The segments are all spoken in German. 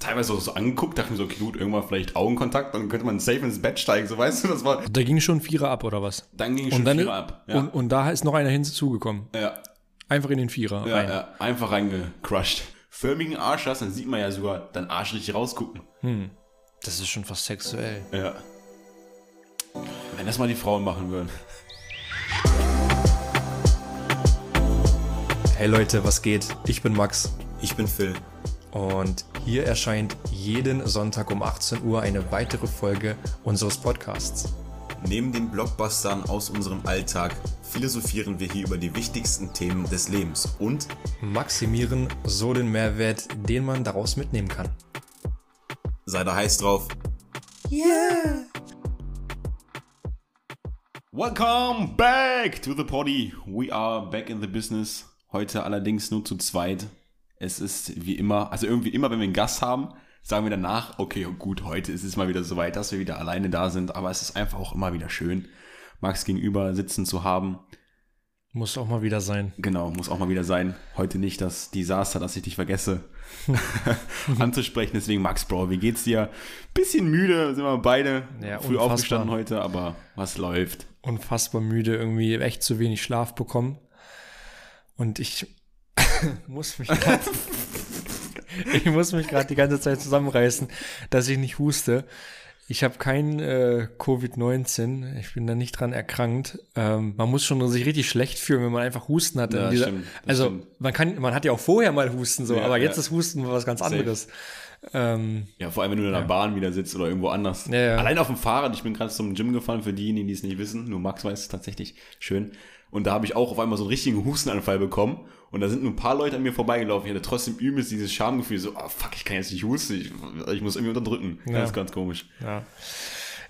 teilweise auch so angeguckt, dachte mir so, okay, gut, irgendwann vielleicht Augenkontakt, dann könnte man safe ins Bett steigen, so weißt du, das war. Da ging schon Vierer ab, oder was? Dann ging schon Und dann Vierer ab. Ja. und, und da ist noch einer hinzugekommen. ja. Einfach in den Vierer Ja, rein. ja, einfach reingecrushed. Förmigen Arsch hast, dann sieht man ja sogar deinen Arsch richtig rausgucken. Das ist schon fast sexuell. Ja. Wenn das mal die Frauen machen würden. Hey Leute, was geht? Ich bin Max Ich bin Phil. und hier erscheint jeden Sonntag um 18 Uhr eine weitere Folge unseres Podcasts. Neben den Blockbustern aus unserem Alltag philosophieren wir hier über die wichtigsten Themen des Lebens und Maximieren so den Mehrwert, den man daraus mitnehmen kann. sei da heiß drauf. Welcome back to the party. We are back in the business. Heute allerdings nur zu zweit. Es ist wie immer, also irgendwie immer, wenn wir einen Gast haben, sagen wir danach, okay, gut, heute ist es mal wieder soweit, dass wir wieder alleine da sind. Aber es ist einfach auch immer wieder schön, Max gegenüber sitzen zu haben. Muss auch mal wieder sein. Genau, muss auch mal wieder sein. Heute nicht das Desaster, dass ich dich vergesse anzusprechen. Deswegen, Max, Bro, wie geht's dir? Bisschen müde, sind wir beide Ja, früh unfassbar. aufgestanden heute, aber was läuft? Unfassbar müde, irgendwie echt zu wenig Schlaf bekommen. Und ich muss mich grad, ich muss mich gerade die ganze Zeit zusammenreißen, dass ich nicht huste. Ich habe kein äh, Covid-19, ich bin da nicht dran erkrankt. Ähm, man muss schon sich richtig schlecht fühlen, wenn man einfach Husten hat. Ja, dieser- stimmt, also stimmt. man kann, man hat ja auch vorher mal Husten so, Ja, aber jetzt ja. ist Husten was ganz Safe. anderes. Ähm, Ja, vor allem, wenn du in der Bahn wieder sitzt oder irgendwo anders. Allein auf dem Fahrrad, ich bin gerade zum Gym gefahren, für diejenigen, die es nicht wissen, nur Max weiß es tatsächlich, schön. Und da habe ich auch auf einmal so einen richtigen Hustenanfall bekommen. Und da sind nur ein paar Leute an mir vorbeigelaufen. Ich hatte trotzdem übelst dieses Schamgefühl, so, ah fuck, ich kann jetzt nicht husten, ich, ich muss irgendwie unterdrücken. Ja. Das ist ganz komisch. Ja.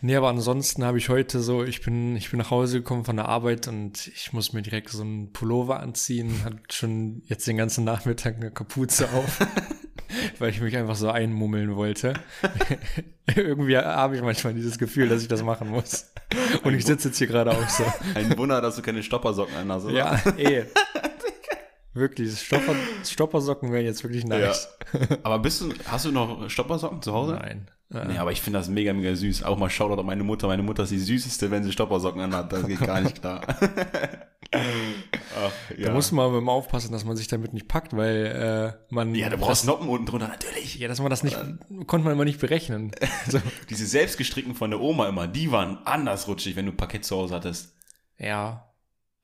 Nee, aber ansonsten habe ich heute so, ich bin, ich bin nach Hause gekommen von der Arbeit und ich muss mir direkt so einen Pullover anziehen, hat schon jetzt den ganzen Nachmittag eine Kapuze auf, weil ich mich einfach so einmummeln wollte. Irgendwie habe ich manchmal dieses Gefühl, dass ich das machen muss. Und ich sitze jetzt hier gerade auch so. Ein Wunder, dass du keine Stoppersocken an hast, oder? Ja, eh. Wirklich, Stopper, Stoppersocken wären jetzt wirklich nice. Aber bist du, hast du noch Stoppersocken zu Hause? Nein. Nee, aber ich finde das mega, mega süß. Auch mal Shoutout an meine Mutter. Meine Mutter ist die süßeste, wenn sie Stoppersocken anhat. Das geht gar nicht klar. Ach, ja. Da muss man immer aufpassen, dass man sich damit nicht packt, weil äh, man. ja, du brauchst Noppen unten drunter, natürlich. Ja, dass man das nicht, konnte man immer nicht berechnen. So. Diese selbstgestrickten von der Oma immer, die waren anders rutschig, wenn du Parkett zu Hause hattest. Ja.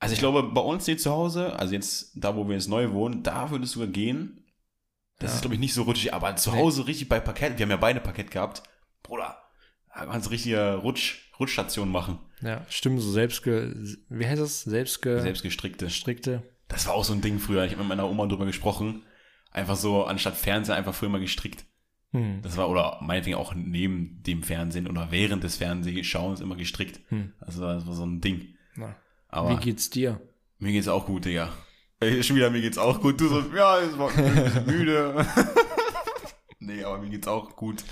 Also ich glaube, bei uns hier zu Hause, also jetzt da, wo wir jetzt neu wohnen, da würde es sogar gehen. Das Ja. ist, glaube ich, nicht so rutschig, aber zu Hause richtig bei Parkett, wir haben ja beide Parkett gehabt. Bruder, da kannst du richtige Rutsch, Rutschstation machen. Ja, stimmt, so selbstge, wie heißt das? Selbstge, Selbstgestrickte. gestrickte. Das war auch so ein Ding früher. Ich habe mit meiner Oma drüber gesprochen. Einfach so, anstatt Fernseher, einfach früher mal gestrickt. Hm. Das war, oder meinetwegen auch neben dem Fernsehen oder während des Fernsehschauens immer gestrickt. Also das war so ein Ding. Na. Aber Wie geht's dir? mir geht's auch gut, Digga. Schon wieder, mir geht's auch gut. Du so, ja, es war müde. nee, aber mir geht's auch gut.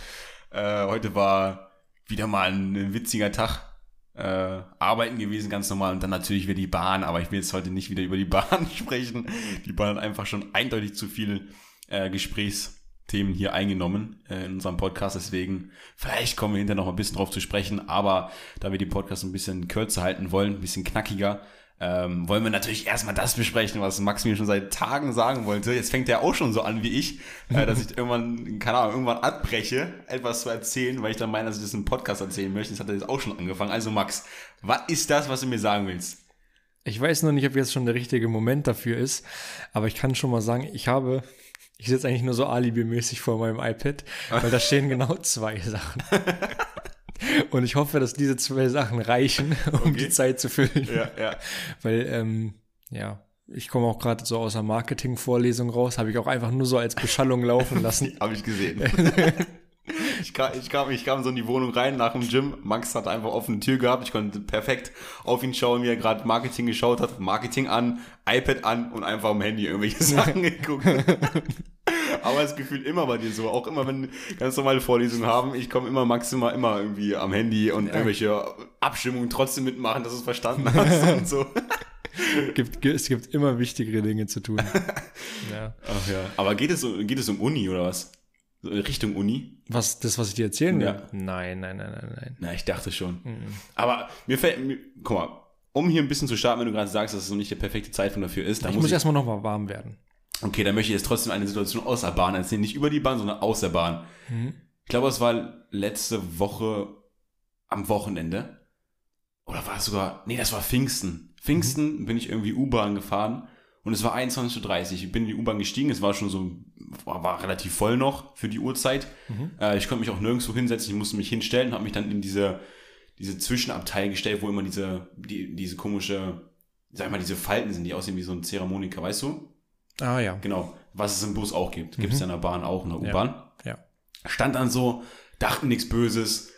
Äh, heute war wieder mal ein witziger Tag. Äh, arbeiten gewesen, ganz normal. Und dann natürlich wieder die Bahn. Aber ich will jetzt heute nicht wieder über die Bahn sprechen. Die Bahn hat einfach schon eindeutig zu viele äh, Gesprächsthemen hier eingenommen äh, in unserem Podcast. Deswegen, vielleicht kommen wir hinterher noch ein bisschen drauf zu sprechen. Aber da wir die Podcast ein bisschen kürzer halten wollen, ein bisschen knackiger, ähm, wollen wir natürlich erstmal das besprechen, was Max mir schon seit Tagen sagen wollte. Jetzt fängt er auch schon so an wie ich, äh, dass ich irgendwann, keine Ahnung, irgendwann abbreche, etwas zu erzählen, weil ich dann meine, dass ich das im Podcast erzählen möchte. Das hat er jetzt auch schon angefangen. Also Max, was ist das, was du mir sagen willst? Ich weiß noch nicht, ob jetzt schon der richtige Moment dafür ist, aber ich kann schon mal sagen, ich habe, ich sitze eigentlich nur so alibimäßig vor meinem iPad, weil da stehen genau zwei Sachen. Und ich hoffe, dass diese zwei Sachen reichen, um die Zeit zu füllen. Ja, ja. Weil, ähm, ja, ich komme auch gerade so aus der Marketing-Vorlesung raus, habe ich auch einfach nur so als Beschallung laufen lassen. Habe ich gesehen. Ich kam, ich, kam, ich kam so in die Wohnung rein nach dem Gym. Max hat einfach offene Tür gehabt. Ich konnte perfekt auf ihn schauen, wie er gerade Marketing geschaut hat. Marketing an, iPad an und einfach am Handy irgendwelche Sachen geguckt. Aber das Gefühl immer bei dir so. Auch immer, wenn ganz normale Vorlesungen haben, ich komme immer maximal immer irgendwie am Handy und irgendwelche Abstimmungen trotzdem mitmachen, dass du es verstanden hast und so. gibt, es gibt immer wichtigere Dinge zu tun. ja. Ach ja. Aber geht es, geht es um Uni oder was? Richtung Uni. Was, das, was ich dir erzählen will? Ja. Nein, nein, nein, nein, nein. Na, ich dachte schon. Aber mir fällt, mir, guck mal, um hier ein bisschen zu starten, wenn du gerade sagst, dass es so nicht der perfekte Zeitpunkt dafür ist, dann Ich muss muss ich, erstmal noch mal warm werden. okay, dann möchte ich jetzt trotzdem eine Situation aus der Bahn erzählen. Nicht über die Bahn, sondern aus der Bahn. Ich glaube, es war letzte Woche am Wochenende. Oder war es sogar, nee, das war Pfingsten. Pfingsten bin ich irgendwie U-Bahn gefahren und es war 21.30 Uhr. Ich bin in die U-Bahn gestiegen, es war schon so, war, war relativ voll noch für die Uhrzeit. Äh, ich konnte mich auch nirgendwo hinsetzen, ich musste mich hinstellen und habe mich dann in diese, diese Zwischenabteil gestellt, wo immer diese, die, diese komische, sag ich mal, diese Falten sind, die aussehen wie so ein Zeremoniker, weißt du? Ah ja. Genau, was es im Bus auch gibt. Gibt es ja in der Bahn auch, in der U-Bahn. Ja. Stand dann so, dachte nichts Böses,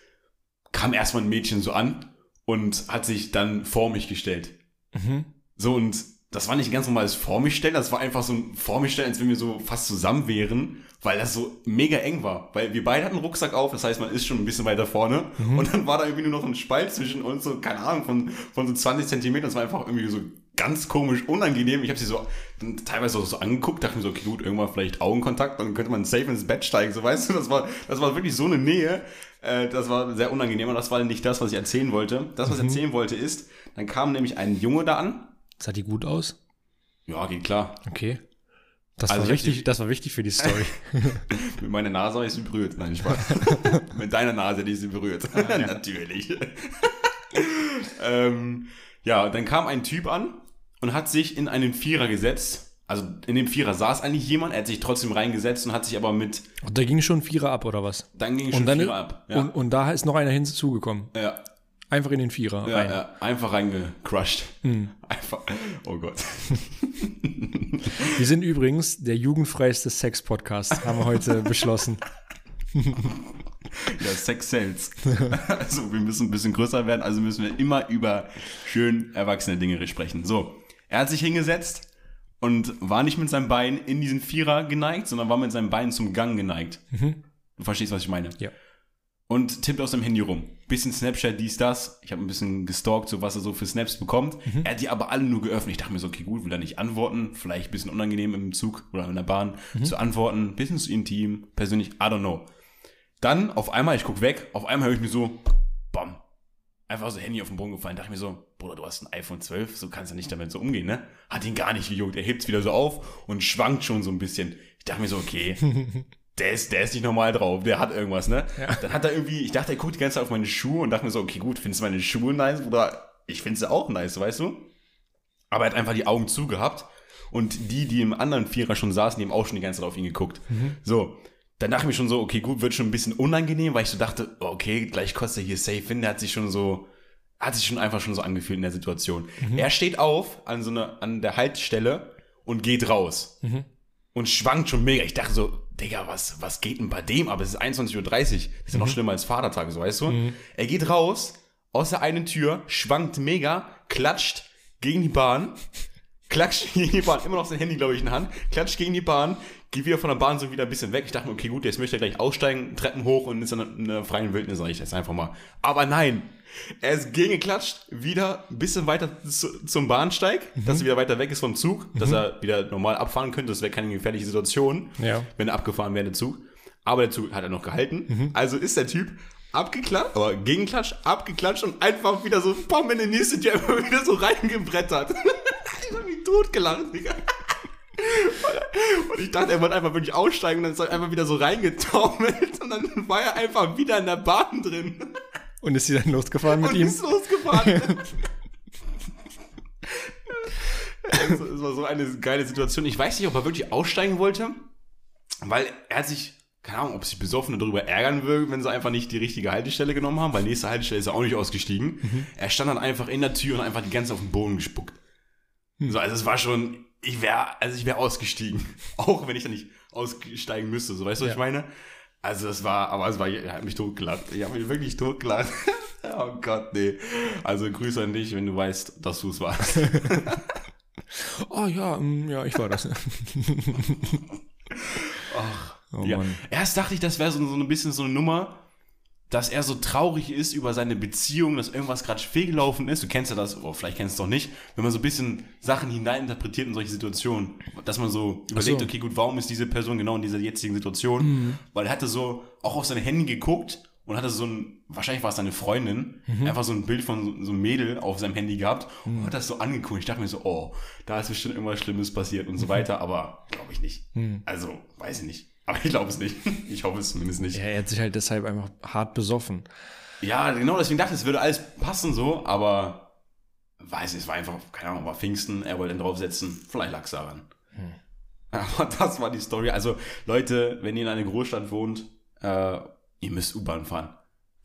kam erstmal ein Mädchen so an und hat sich dann vor mich gestellt. Mhm. So, und das war nicht ein ganz normales Vor mich stellen, das war einfach so ein Vor mich stellen, als wenn wir so fast zusammen wären, weil das so mega eng war. Weil wir beide hatten einen Rucksack auf, das heißt, man ist schon ein bisschen weiter vorne. Und dann war da irgendwie nur noch ein Spalt zwischen uns, so, keine Ahnung, von, von so 20 Zentimetern. Das war einfach irgendwie so ganz komisch, unangenehm. Ich habe sie so dann teilweise auch so angeguckt, dachte mir so, okay, gut, irgendwann vielleicht Augenkontakt, dann könnte man safe ins Bett steigen, so weißt du, das war, das war wirklich so eine Nähe. Äh, das war sehr unangenehm, aber das war nicht das, was ich erzählen wollte. Das, was ich erzählen wollte, ist, dann kam nämlich ein Junge da an. Sah die gut aus? Ja, geht klar. Okay. Das, Also war wichtig, die- das war wichtig für die Story. Mit meiner Nase habe ich sie berührt. Nein, Spaß. Mit deiner Nase ich sie berührt. Natürlich. ähm, ja, dann kam ein Typ an und hat sich in einen Vierer gesetzt. Also in dem Vierer saß eigentlich jemand, er hat sich trotzdem reingesetzt und hat sich aber mit, Und da ging schon Vierer ab, oder was? dann ging schon dann Vierer ab. Ja, und, und da ist noch einer hinzugekommen. ja, Einfach in den Vierer ja, rein. ja, einfach reingecrushed. Hm. Einfach, oh Gott. Wir sind übrigens der jugendfreiste Sex-Podcast, haben wir heute beschlossen. Ja, Sex sells. Also wir müssen ein bisschen größer werden, also müssen wir immer über schön erwachsene Dinge sprechen. So, er hat sich hingesetzt und war nicht mit seinem Bein in diesen Vierer geneigt, sondern war mit seinem Bein zum Gang geneigt. Du verstehst, was ich meine? Ja. Und tippt aus dem Handy rum. Bisschen Snapchat, dies, das. Ich habe ein bisschen gestalkt, so was er so für Snaps bekommt. Er hat die aber alle nur geöffnet. Ich dachte mir so, okay, gut, will er nicht antworten. Vielleicht ein bisschen unangenehm im Zug oder in der Bahn zu antworten. Bisschen zu intim, persönlich, I don't know. Dann auf einmal, ich guck weg, auf einmal höre ich mir so, bam. Einfach so Handy auf den Boden gefallen. Dachte mir so, Bruder, du hast ein iPhone 12, so kannst du nicht damit so umgehen, ne? Hat ihn gar nicht gejuckt. Er hebt's wieder so auf und schwankt schon so ein bisschen. Ich dachte mir so, okay, der ist, der ist nicht normal drauf, der hat irgendwas, ne? Dann hat er irgendwie, ich dachte, er guckt die ganze Zeit auf meine Schuhe und dachte mir so, okay, gut, findest du meine Schuhe nice? Oder ich finde sie auch nice, weißt du? Aber er hat einfach die Augen zugehabt und die, die im anderen Vierer schon saßen, die haben auch schon die ganze Zeit auf ihn geguckt. So, dann dachte ich mir schon so, okay, gut, wird schon ein bisschen unangenehm, weil ich so dachte, okay, gleich kostet er hier safe hin. Der hat sich schon so, hat sich schon einfach schon so angefühlt in der Situation. Er steht auf an so einer, an der Haltestelle und geht raus. Und schwankt schon mega. Ich dachte so, Digga, was, was geht denn bei dem? Aber es ist 21.30 Uhr. Das ist ja noch schlimmer als Vatertag, so weißt du? Er geht raus, aus der einen Tür, schwankt mega, klatscht gegen die Bahn, klatscht gegen die Bahn, immer noch sein Handy, glaube ich, in der Hand, klatscht gegen die Bahn, geht wieder von der Bahn so wieder ein bisschen weg. Ich dachte mir, okay, gut, jetzt möchte er gleich aussteigen, Treppen hoch und ist in einer- in einer freien Wildnis, sag ich jetzt einfach mal. Aber nein, er ist gegengeklatscht, wieder ein bisschen weiter zu, zum Bahnsteig, dass er wieder weiter weg ist vom Zug, dass er wieder normal abfahren könnte. Das wäre keine gefährliche Situation, Ja. wenn er abgefahren wäre, der Zug. Aber der Zug hat er noch gehalten. Also ist der Typ abgeklatscht, aber gegenklatscht, abgeklatscht und einfach wieder so, bam, in den nächsten einfach wieder so reingebrettert. ich hab mich totgelacht, Digga. Und ich dachte, er wollte einfach wirklich aussteigen und dann ist er einfach wieder so reingetaumelt und dann war er einfach wieder in der Bahn drin Und ist sie dann losgefahren mit und ihm? ist losgefahren. Es war so eine geile Situation. Ich weiß nicht, ob er wirklich aussteigen wollte, weil er hat sich, keine Ahnung, ob sich Besoffene darüber ärgern will, wenn sie einfach nicht die richtige Haltestelle genommen haben, weil nächste Haltestelle ist er auch nicht ausgestiegen. Er stand dann einfach in der Tür und einfach die ganze Zeit auf den Boden gespuckt. So, also es war schon, ich wäre, also ich wäre ausgestiegen. Auch wenn ich da nicht aussteigen müsste, so weißt du, was ich meine? Also es war, aber es war, er hat mich totgelacht. Ich habe mich wirklich totgelacht. oh Gott, nee. Also Grüße an dich, wenn du weißt, dass du es warst. Oh ja, mm, ja, ich war das. oh ja. Mann. Erst dachte ich, das wäre so, so ein bisschen so eine Nummer, dass er so traurig ist über seine Beziehung, dass irgendwas gerade fehlgelaufen ist. Du kennst ja das, oder vielleicht kennst du es doch nicht, wenn man so ein bisschen Sachen hineininterpretiert in solche Situationen, dass man so überlegt, so. okay, gut, warum ist diese Person genau in dieser jetzigen Situation? Weil er hatte so auch auf sein Handy geguckt und hatte so ein, wahrscheinlich war es seine Freundin, einfach so ein Bild von so, so einem Mädel auf seinem Handy gehabt und hat das so angeguckt. Ich dachte mir so, oh, da ist bestimmt irgendwas Schlimmes passiert und so weiter, aber glaube ich nicht. Also, weiß ich nicht. Aber ich glaube es nicht. Ich hoffe es zumindest nicht. Ja, er hat sich halt deshalb einfach hart besoffen. Ja, genau, deswegen dachte ich, es würde alles passen so, aber weiß nicht, es war einfach, keine Ahnung, war Pfingsten, er wollte ihn draufsetzen, vielleicht lag es daran. Aber das war die Story. Also, Leute, wenn ihr in einer Großstadt wohnt, äh, ihr müsst U-Bahn fahren.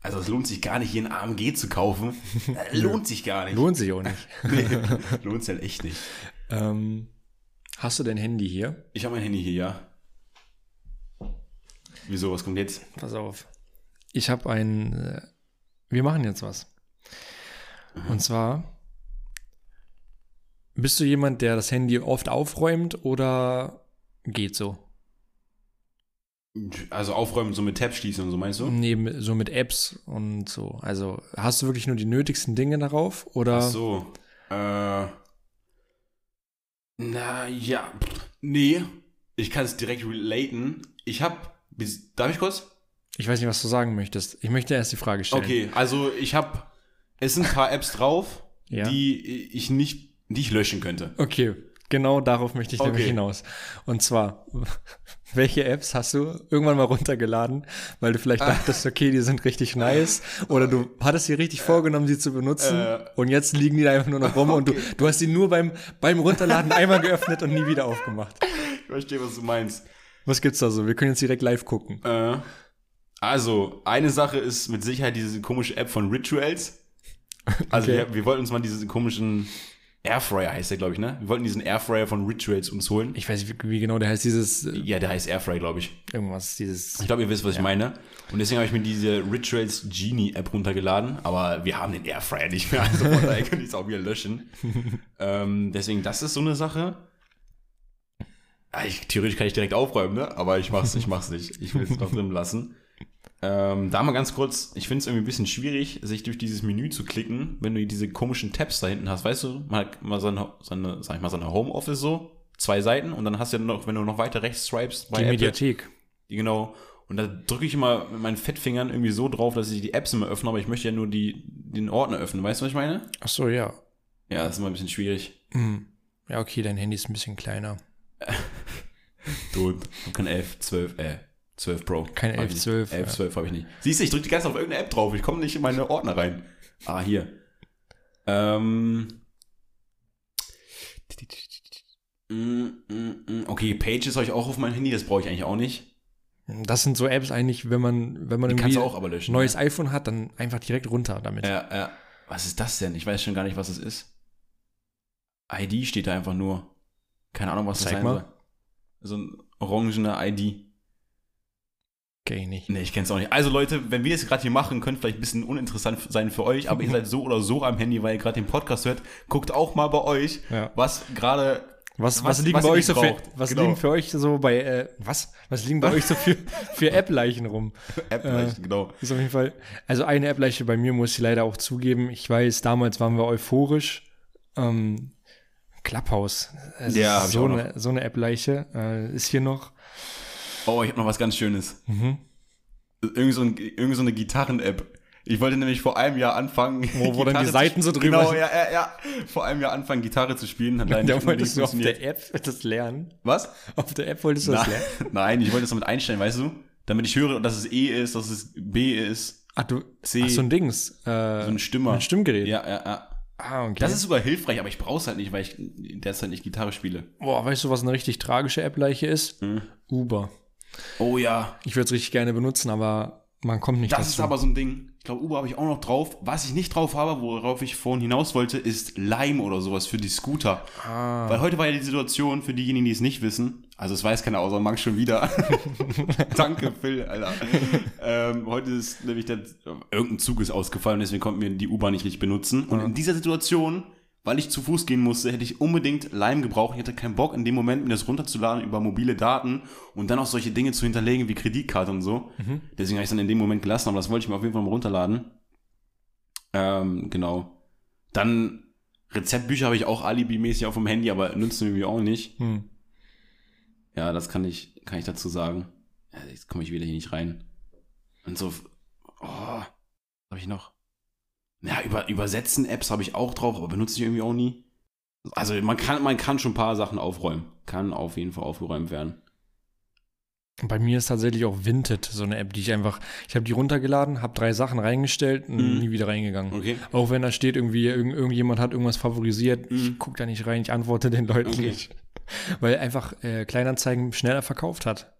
Also, es lohnt sich gar nicht, hier ein AMG zu kaufen. Äh, lohnt sich gar nicht. Lohnt sich auch nicht. Nee, lohnt sich halt echt nicht. ähm, hast du dein Handy hier? Ich habe mein Handy hier, ja. Wieso, was kommt jetzt? Pass auf. Ich habe ein. Äh, wir machen jetzt was. Und zwar. Bist du jemand, der das Handy oft aufräumt oder geht so? Also aufräumen, so mit Tab schließen und so, meinst du? Nee, so mit Apps und so. Also hast du wirklich nur die nötigsten Dinge darauf oder? Ach so. Äh. Na ja. Nee. Ich kann es direkt relaten. Ich hab. Darf ich kurz? Ich weiß nicht, was du sagen möchtest. Ich möchte erst die Frage stellen. Okay, also ich hab. Es sind ein paar Apps drauf, Ja. die ich nicht. die ich löschen könnte. Okay, genau darauf möchte ich nämlich Okay. hinaus. Und zwar, welche Apps hast du irgendwann mal runtergeladen, weil du Ah. vielleicht dachtest, okay, die sind richtig nice, oder du hattest dir richtig vorgenommen, sie zu benutzen, Äh. und jetzt liegen die da einfach nur noch rum und du, du hast sie nur beim, beim Runterladen einmal geöffnet und nie wieder aufgemacht. Ich verstehe, was du meinst. Was gibt's da so? Wir können jetzt direkt live gucken. Äh, also, eine Sache ist mit Sicherheit diese komische App von Rituals. Also, Okay. wir, wir wollten uns mal diesen komischen Airfryer heißt der, glaube ich, ne? Wir wollten diesen Airfryer von Rituals uns holen. Ich weiß nicht, wie, genau der heißt, dieses, äh, Ja, der heißt Airfryer, glaube ich. irgendwas, dieses, Ich glaube, ihr wisst, was ich meine. Und deswegen habe ich mir diese Rituals Genie App runtergeladen, aber wir haben den Airfryer nicht mehr, also von daher kann ich es auch wieder löschen. ähm, deswegen, das ist so eine Sache. Ah, Ich, theoretisch kann ich direkt aufräumen, ne? Aber ich mach's, ich mach's nicht. Ich will es noch drin lassen. Ähm, da mal ganz kurz, ich finde es irgendwie ein bisschen schwierig, sich durch dieses Menü zu klicken, wenn du diese komischen Tabs da hinten hast. Weißt du, man hat mal seine, seine sag ich mal, seine Homeoffice so, zwei Seiten und dann hast du ja noch, wenn du noch weiter rechts swipest bei die Apple, Mediathek. die genau. Und da drücke ich immer mit meinen Fettfingern irgendwie so drauf, dass ich die Apps immer öffne, aber ich möchte ja nur die, den Ordner öffnen. Weißt du, was ich meine? Ach so, ja. Ja, das ist immer ein bisschen schwierig. Hm. Ja, okay, dein Handy ist ein bisschen kleiner. Ich hab kein 11, 12, äh, 12 Pro. Kein Hab ich 11, nicht. 12, 11, ja. 12 habe ich nicht. Siehst du, ich drücke die ganze Zeit auf irgendeine App drauf. Ich komme nicht in meine Ordner rein. Ah, hier. Ähm. Mm, mm, mm. Okay, Pages habe ich auch auf meinem Handy, das brauche ich eigentlich auch nicht. Das sind so Apps eigentlich, wenn man, wenn man irgendwie löschen. neues iPhone hat, dann einfach direkt runter damit. Ja, ja. Was ist das denn? Ich weiß schon gar nicht, was es ist. ID steht da einfach nur. Keine Ahnung, was das sein mal. soll. So ein orangener ID. Okay, nicht. Nee, ich kenn's auch nicht. Also Leute, wenn wir das gerade hier machen, könnte vielleicht ein bisschen uninteressant sein für euch, aber ihr seid so oder so am Handy, weil ihr gerade den Podcast hört. Guckt auch mal bei euch, Ja. was gerade Was, Was- was, liegen was bei euch so für, was Genau. liegen für euch so bei, äh, was? Was liegen bei euch so für, für App-Leichen rum? App Äh, genau. Ist auf jeden Fall, also eine App-Leiche bei mir muss ich leider auch zugeben. Ich weiß, damals waren wir euphorisch. Ähm, Clubhouse. Ja, so eine, so eine App-Leiche äh, ist hier noch. Oh, ich habe noch was ganz Schönes. Mhm. Irgend so, ein, irgend so eine Gitarren-App. Ich wollte nämlich vor einem Jahr anfangen. Wo- wo dann die Seiten so drüber Genau, ja, ja, ja. Vor einem Jahr anfangen, Gitarre zu spielen. Hat Da wolltest du auf der App das lernen. Was? Auf der App wolltest du das Na, lernen? nein, ich wollte das damit einstellen, weißt du? Damit ich höre, dass es E ist, dass es B ist. Ach, du, C. ach, so ein Dings. Äh, So ein Stimmer. Ein Stimmgerät. Ja, ja, ja. Ah, okay. Das ist sogar hilfreich, aber ich brauch's halt nicht, weil ich derzeit nicht Gitarre spiele. Boah, weißt du, was eine richtig tragische App-Leiche ist? Hm. Uber. Oh ja. Ich würde es richtig gerne benutzen, aber man kommt nicht Das dazu. ist aber so ein Ding. Ich glaube, Uber habe ich auch noch drauf. Was ich nicht drauf habe, worauf ich vorhin hinaus wollte, ist Lime oder sowas für die Scooter. ah, Weil heute war ja die Situation, für diejenigen, die es nicht wissen, also es weiß keiner außer Max schon wieder. Danke, Phil, Alter. ähm, heute ist nämlich der, irgendein Zug ist ausgefallen, deswegen konnten wir die U-Bahn nicht richtig benutzen. Und in dieser Situation weil ich zu Fuß gehen musste, hätte ich unbedingt Lime gebraucht. Ich hatte keinen Bock in dem Moment, mir das runterzuladen über mobile Daten und dann auch solche Dinge zu hinterlegen wie Kreditkarte und so. Deswegen habe ich es dann in dem Moment gelassen, aber das wollte ich mir auf jeden Fall mal runterladen. Ähm, genau. Dann Rezeptbücher habe ich auch alibimäßig auf dem Handy, aber nutzen wir irgendwie auch nicht. Hm. Ja, das kann ich, kann ich dazu sagen. Ja, jetzt komme ich wieder hier nicht rein. Und so, oh, habe ich noch. Ja, über, übersetzen Apps habe ich auch drauf, aber benutze ich irgendwie auch nie. Also man kann, man kann schon ein paar Sachen aufräumen. Kann auf jeden Fall aufgeräumt werden. Bei mir ist tatsächlich auch Vinted so eine App, die ich einfach, ich habe die runtergeladen, habe drei Sachen reingestellt und Mhm. nie wieder reingegangen. Okay. Auch wenn da steht, irgendwie, irgend, irgendjemand hat irgendwas favorisiert, ich Mhm. gucke da nicht rein, ich antworte den Leuten Okay. nicht. Weil einfach äh, Kleinanzeigen schneller verkauft hat.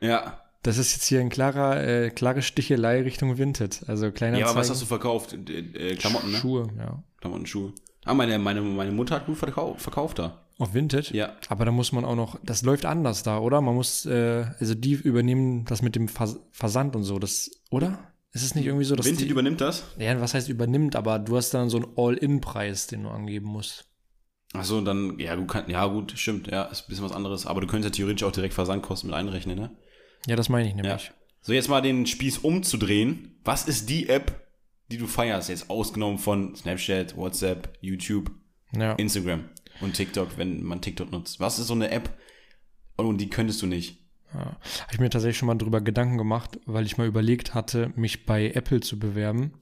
Ja. Das ist jetzt hier ein klarer, äh, klare Stichelei Richtung Vinted. Also Kleinanzeigen. Ja, aber was hast du verkauft? Äh, äh, Klamotten, ne? Schuhe, ja. Klamotten, Schuhe. Ah, meine, meine, meine Mutter hat gut verkauft, verkauft da. Auf Vinted? Ja. Aber da muss man auch noch, das läuft anders da, oder? Man muss, äh, also die übernehmen das mit dem Vers Versand und so, das, oder? Ist es nicht irgendwie so, dass Vinted die, übernimmt das? ja, was heißt übernimmt, aber du hast dann so einen All-In-Preis, den du angeben musst. Ach so, dann, ja, du kannst, ja, gut, stimmt, ja, ist ein bisschen was anderes. Aber du könntest ja theoretisch auch direkt Versandkosten mit einrechnen, ne? Ja, das meine ich Ja. nämlich. So, jetzt mal den Spieß umzudrehen. Was ist die App, die du feierst? Jetzt ausgenommen von Snapchat, WhatsApp, YouTube, Ja. Instagram und TikTok, wenn man TikTok nutzt. Was ist so eine App und die könntest du nicht? ja. Habe ich mir tatsächlich schon mal drüber Gedanken gemacht, weil ich mal überlegt hatte, mich bei Apple zu bewerben.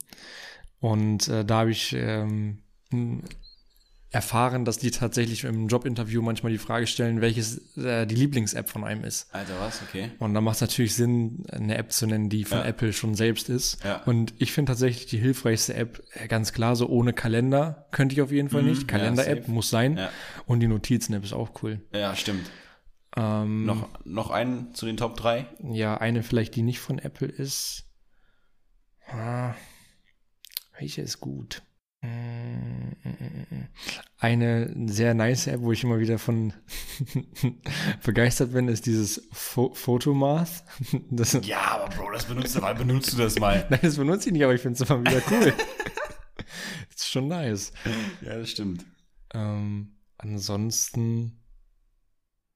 Und äh, da habe ich ähm, erfahren, dass die tatsächlich im Jobinterview manchmal die Frage stellen, welches äh, die Lieblings-App von einem ist. Alter, was? Okay. Und da macht es natürlich Sinn, eine App zu nennen, die von Ja. Apple schon selbst ist. Ja. Und ich finde tatsächlich die hilfreichste App, äh, ganz klar, so ohne Kalender könnte ich auf jeden Fall Mhm, nicht. ja, Kalender-App safe. muss sein. Ja. Und die Notizen-App ist auch cool. Ja, stimmt. Ähm, Noch, noch einen zu den Top 3? Ja, eine vielleicht, die nicht von Apple ist. Ah, welche ist gut? Eine sehr nice App, wo ich immer wieder von begeistert bin, ist dieses Pho Photomath. Das, Ja, aber Bro, das benutzt du mal, benutzt du das mal. Nein, das benutze ich nicht, aber ich finde es immer wieder cool. das ist schon nice. ja, das stimmt. Ähm, ansonsten.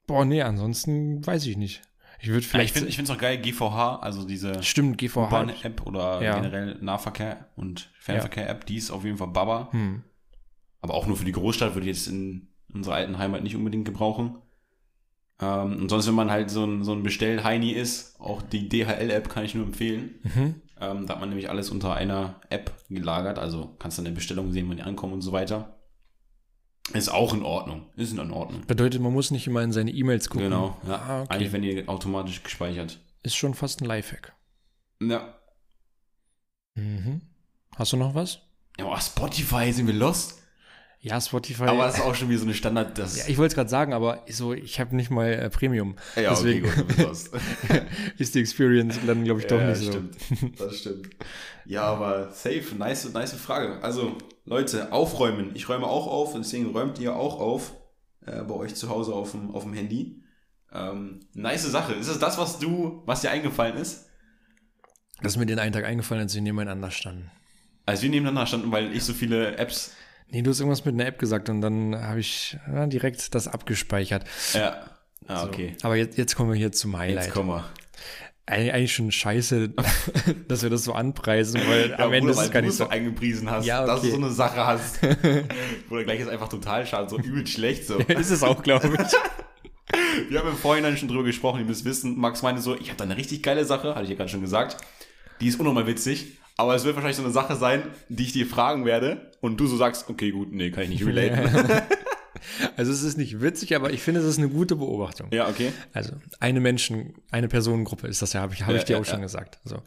Boah, nee, ansonsten weiß ich nicht. Ich würde Ja, ich vielleicht. finde es noch geil, GVH, also diese stimmt, GVH. U-Bahn-App oder Ja. generell Nahverkehr- und Fernverkehr-App, die ist auf jeden Fall Baba. Hm. Aber auch nur für die Großstadt würde ich jetzt in unserer alten Heimat nicht unbedingt gebrauchen. Ähm, und sonst, wenn man halt so ein, so ein Bestell-Heini ist, auch die DHL-App kann ich nur empfehlen. Mhm. Ähm, da hat man nämlich alles unter einer App gelagert, also kannst dann eine Bestellung sehen, wann die ankommen und so weiter. Ist auch in Ordnung. Ist in Ordnung. Bedeutet, man muss nicht immer in seine E-Mails gucken. Genau. Ja. Ah, okay. Eigentlich werden die automatisch gespeichert. Ist schon fast ein Lifehack. Ja. Mhm. Hast du noch was? Ja, aber Spotify sind wir lost. Ja, Spotify. Aber das ist auch schon wieder so eine Standard, das. ja, ich wollte es gerade sagen, aber so, ich habe nicht mal äh, Premium. ja, Deswegen okay, gut, ist die Experience dann, glaube ich, doch ja, nicht so. stimmt. Das stimmt. Ja, aber safe, nice, nice Frage. Also, Leute, aufräumen. Ich räume auch auf, deswegen räumt ihr auch auf äh, bei euch zu Hause auf dem, auf dem Handy. Ähm, nice Sache. Ist es das, was du, was dir eingefallen ist? Das ist mir den einen Tag eingefallen, als wir nebeneinander standen. Als wir nebeneinander standen, weil ich so viele Apps. Nee, du hast irgendwas mit einer App gesagt und dann habe ich ja, direkt das abgespeichert. Ja. Ah, So. okay. Aber jetzt, jetzt kommen wir hier zum Highlight. Jetzt kommen wir. Eig eigentlich schon scheiße, dass wir das so anpreisen, weil am Ende ist es gar du nicht so. so eingepriesen hast, Ja, dass du okay. so eine Sache hast. wo du gleich ist einfach total schade, so übel schlecht so. ist es auch, glaube ich. Wir haben im Vorhinein schon drüber gesprochen, ihr müsst wissen, Max meinte so, ich habe da eine richtig geile Sache, hatte ich ja gerade schon gesagt. Die ist unnormal witzig, aber es wird wahrscheinlich so eine Sache sein, die ich dir fragen werde und du so sagst, okay, gut, nee, kann ich nicht relaten. Also es ist nicht witzig, aber ich finde, es ist eine gute Beobachtung. ja, okay. Also eine Menschen, eine Personengruppe ist das ja, habe ich, hab Ja, ich dir ja, auch schon ja. gesagt. So.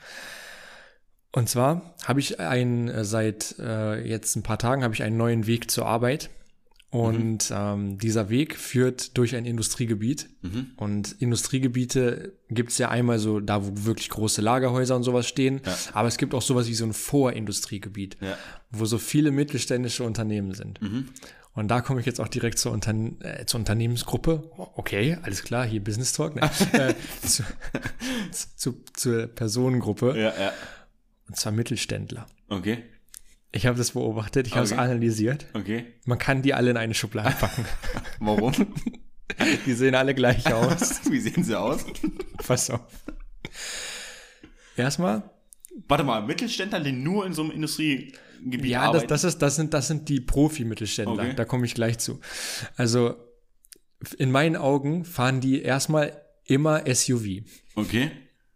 Und zwar habe ich einen, äh, seit äh, jetzt ein paar Tagen habe ich einen neuen Weg zur Arbeit. Und ähm, dieser Weg führt durch ein Industriegebiet. Und Industriegebiete gibt's ja einmal so da, wo wirklich große Lagerhäuser und sowas stehen. Ja. Aber es gibt auch sowas wie so ein Vorindustriegebiet, Ja. wo so viele mittelständische Unternehmen sind. Und da komme ich jetzt auch direkt zur, Unterne äh, zur Unternehmensgruppe. Okay, alles klar, hier Business Talk. Ne? äh, zu, zu, zur Personengruppe. Ja, ja. Und zwar Mittelständler. Okay. Ich habe das beobachtet, ich habe es Okay. analysiert. Okay. Man kann die alle in eine Schublade packen. Warum? die sehen alle gleich aus. Wie sehen sie aus? Pass auf. Erstmal, Warte mal, Mittelständler, die nur in so einem Industriegebiet ja, das, arbeiten? das, ist, das, sind, das sind die Profi-Mittelständler. Okay. Da komme ich gleich zu. Also, in meinen Augen fahren die erstmal immer SUV. okay.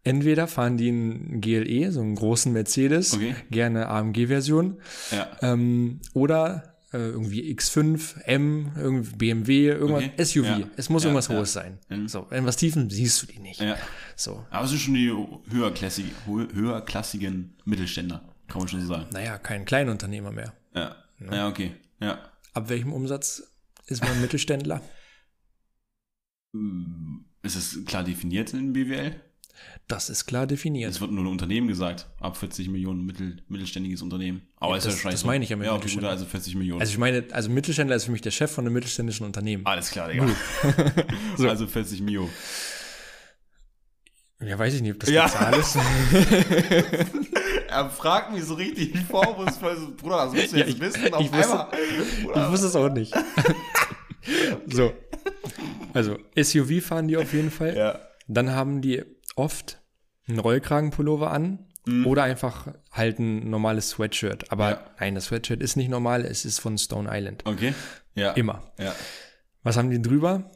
Entweder fahren die einen GLE, so einen großen Mercedes, Okay. gerne AMG-Version, Ja. ähm, oder äh, irgendwie X5, M, irgendwie BMW, irgendwas, Okay. SUV. Ja. Es muss Ja, irgendwas. Hohes sein. Mhm. So, in was Tiefen siehst du die nicht. So, Aber es sind schon die höherklassig, hö- höherklassigen Mittelständler, kann man schon so sagen. naja, kein Kleinunternehmer mehr. Ja. Ja, okay. Ja. Ab welchem Umsatz ist man Mittelständler? Ist es klar definiert in BWL? Das ist klar definiert. Es wird nur ein Unternehmen gesagt. Ab 40 Millionen mittel, mittelständiges Unternehmen. Aber Ja, ist das- ja wahrscheinlich das meine ich ja mit Ja, gut, Mittelständler. also 40 Millionen. Also ich meine, also Mittelständler ist für mich der Chef von einem mittelständischen Unternehmen. Alles klar, Digga. So. Also 40 Mio. Ja, weiß ich nicht, ob das Ja. ist. Er fragt mich so richtig vorwurfsvoll, so, Bruder, das musst du Ja, jetzt ich- wissen. Auf ich wusste- einmal. Ich Bruder. wusste es auch nicht. so. Also, SUV fahren die auf jeden Fall. Ja. Dann haben die oft einen Rollkragenpullover an oder einfach halt ein normales Sweatshirt. Aber Mhm. Ja. nein, das Sweatshirt ist nicht normal, es ist von Stone Island. Okay. Ja. Immer. Ja. Was haben die drüber?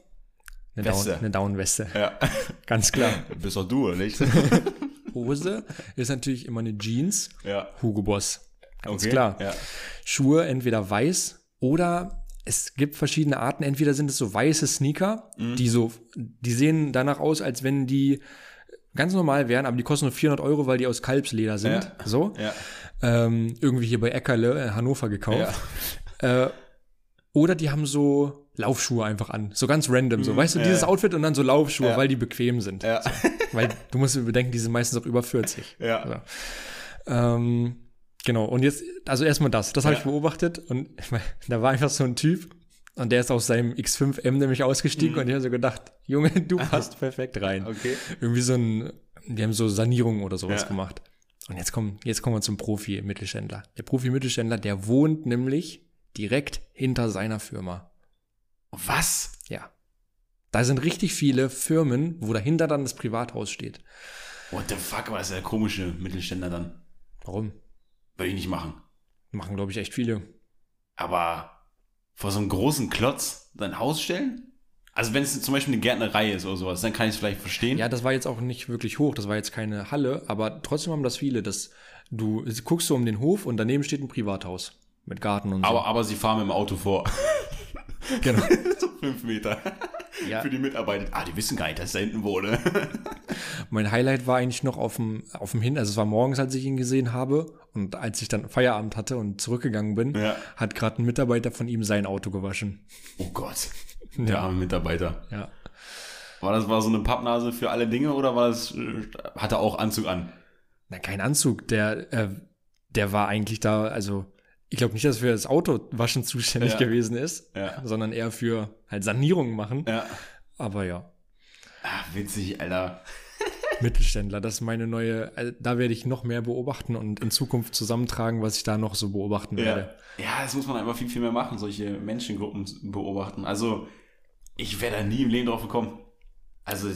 Eine, Weste. Down, eine Downweste. Ja. Ganz klar. Bist doch du, nicht? Hose ist natürlich immer eine Jeans. ja. Hugo Boss. Ganz Okay. klar. Ja. Schuhe entweder weiß oder es gibt verschiedene Arten. Entweder sind es so weiße Sneaker, Mhm. die so, die sehen danach aus, als wenn die ganz normal wären, aber die kosten nur 400 Euro, weil die aus Kalbsleder sind. Ja. So. Ja. Ähm, irgendwie hier bei Eckerle, in Hannover gekauft. Äh, oder die haben so Laufschuhe einfach an. So ganz random. So, weißt du, ja, dieses ja. Outfit und dann so Laufschuhe, Ja. weil die bequem sind. Ja. Weil du musst bedenken, die sind meistens auch über 40. Ja. So. Ähm, genau, und jetzt, also erstmal das, das habe Ja. ich beobachtet und da war einfach so ein Typ und der ist aus seinem X5M nämlich ausgestiegen und ich habe so gedacht, Junge, du passt perfekt rein. Mhm. Okay. Irgendwie so ein, die haben so Sanierungen oder sowas Ja. gemacht. Und jetzt kommen, jetzt kommen wir zum Profi-Mittelständler. Der Profi-Mittelständler, der wohnt nämlich direkt hinter seiner Firma. Was? Ja. Da sind richtig viele Firmen, wo dahinter dann das Privathaus steht. What the fuck, das ist der komische Mittelständler dann. Warum? Würde ich nicht machen. Machen, glaube ich, echt viele. Aber vor so einem großen Klotz dein Haus stellen? Also wenn es zum Beispiel eine Gärtnerei ist oder sowas, dann kann ich es vielleicht verstehen. Ja, das war jetzt auch nicht wirklich hoch, das war jetzt keine Halle, aber trotzdem haben das viele, dass du guckst so um den Hof und daneben steht ein Privathaus mit Garten und so. aber, aber sie fahren mit dem Auto vor. genau. so fünf Meter. Ja. Für die Mitarbeiter. Ah, die wissen gar nicht, dass da hinten wohne. Mein Highlight war eigentlich noch auf dem, auf dem Hin, also es war morgens, als ich ihn gesehen habe und als ich dann Feierabend hatte und zurückgegangen bin, Ja. hat gerade ein Mitarbeiter von ihm sein Auto gewaschen. Oh Gott. Der arme Mitarbeiter. Ja. War das war so eine Pappnase für alle Dinge oder war das, äh, hat er auch Anzug an? Na, kein Anzug, der, äh, der war eigentlich da, also ich glaube nicht, dass er für das Autowaschen zuständig Ja. gewesen ist, Ja. sondern eher für halt Sanierungen machen. Ja. Aber ja. Ah, witzig, Alter. Mittelständler, das ist meine neue, also da werde ich noch mehr beobachten und in Zukunft zusammentragen, was ich da noch so beobachten werde. ja, das muss man einfach viel, viel mehr machen, solche Menschengruppen beobachten. Also, ich wäre da nie im Leben drauf gekommen. Also,